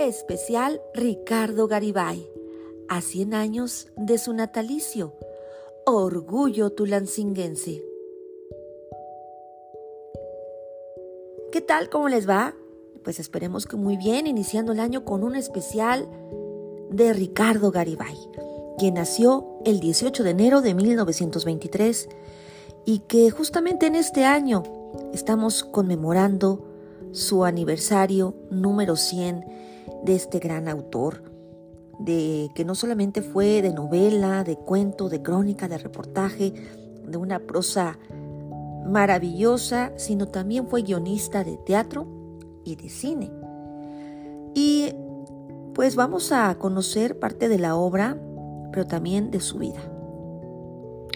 Especial Ricardo Garibay, a 100 años de su natalicio. Orgullo tulancinguense. ¿Qué tal? ¿Cómo les va? Pues esperemos que muy bien, iniciando el año con un especial de Ricardo Garibay, quien nació el 18 de enero de 1923 y que justamente en este año estamos conmemorando su aniversario número 100 de este gran autor, de que no solamente fue de novela, de cuento, de crónica, de reportaje, de una prosa maravillosa, sino también fue guionista de teatro y de cine. Y pues vamos a conocer parte de la obra, pero también de su vida.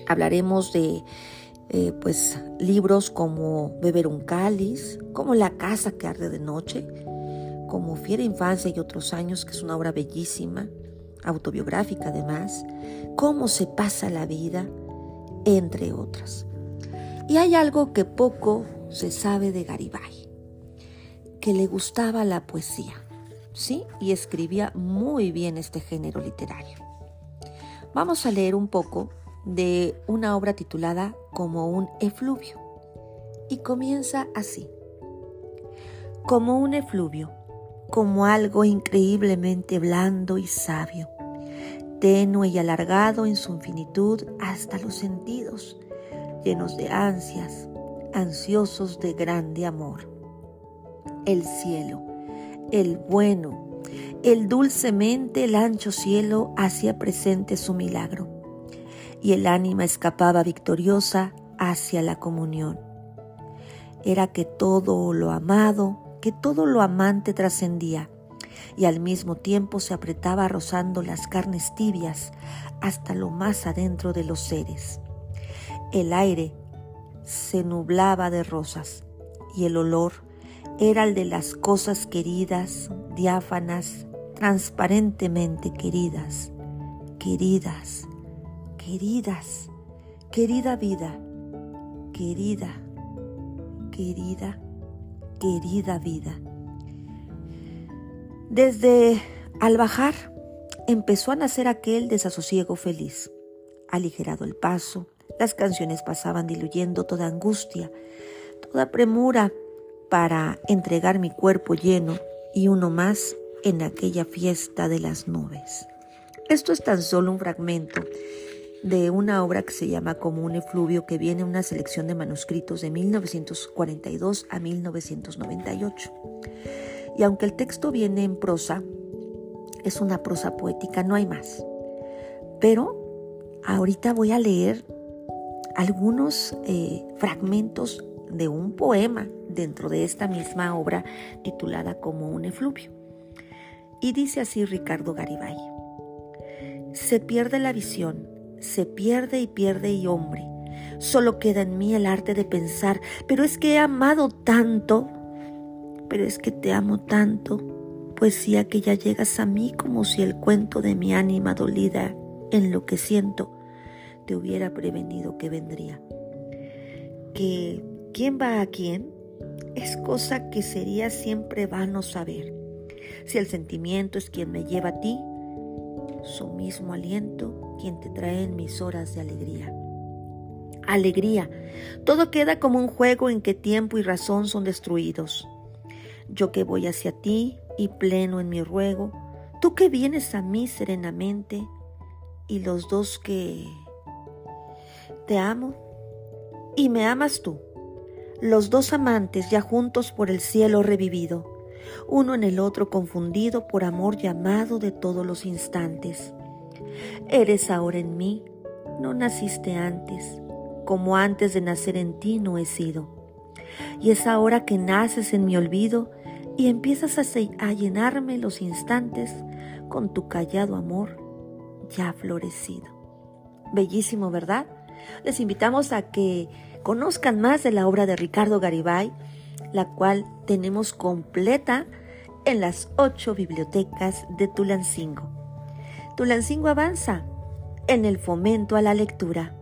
Hablaremos de eh, pues libros como Beber un cáliz, como La casa que arde de noche, como Fiera Infancia y otros años, que es una obra bellísima, autobiográfica además, Cómo se pasa la vida, entre otras. Y hay algo que poco se sabe de Garibay, que le gustaba la poesía, ¿sí? Y escribía muy bien este género literario. Vamos a leer un poco de una obra titulada Como un efluvio. Y comienza así. Como un efluvio como algo increíblemente blando y sabio, tenue y alargado en su infinitud hasta los sentidos, llenos de ansias, ansiosos de grande amor. El cielo, el bueno, el dulcemente el ancho cielo hacía presente su milagro, y el ánima escapaba victoriosa hacia la comunión. Era que todo lo amado que todo lo amante trascendía y al mismo tiempo se apretaba rozando las carnes tibias hasta lo más adentro de los seres. El aire se nublaba de rosas y el olor era el de las cosas queridas, diáfanas, transparentemente queridas, queridas, queridas, querida vida, querida, querida querida vida. Desde al bajar empezó a nacer aquel desasosiego feliz. Aligerado el paso, las canciones pasaban diluyendo toda angustia, toda premura para entregar mi cuerpo lleno y uno más en aquella fiesta de las nubes. Esto es tan solo un fragmento de una obra que se llama Como un efluvio, que viene una selección de manuscritos de 1942 a 1998. Y aunque el texto viene en prosa, es una prosa poética, no hay más. Pero ahorita voy a leer algunos eh, fragmentos de un poema dentro de esta misma obra titulada Como un efluvio. Y dice así Ricardo Garibay. Se pierde la visión se pierde y pierde y hombre. Solo queda en mí el arte de pensar, pero es que he amado tanto, pero es que te amo tanto, poesía que ya llegas a mí como si el cuento de mi ánima dolida en lo que siento te hubiera prevenido que vendría. Que quién va a quién es cosa que sería siempre vano saber. Si el sentimiento es quien me lleva a ti, su mismo aliento quien te trae en mis horas de alegría. Alegría. Todo queda como un juego en que tiempo y razón son destruidos. Yo que voy hacia ti y pleno en mi ruego, tú que vienes a mí serenamente y los dos que te amo y me amas tú, los dos amantes ya juntos por el cielo revivido uno en el otro confundido por amor llamado de todos los instantes. Eres ahora en mí, no naciste antes, como antes de nacer en ti no he sido. Y es ahora que naces en mi olvido y empiezas a, llenarme los instantes con tu callado amor ya florecido. Bellísimo, ¿verdad? Les invitamos a que conozcan más de la obra de Ricardo Garibay la cual tenemos completa en las ocho bibliotecas de Tulancingo. Tulancingo avanza en el fomento a la lectura.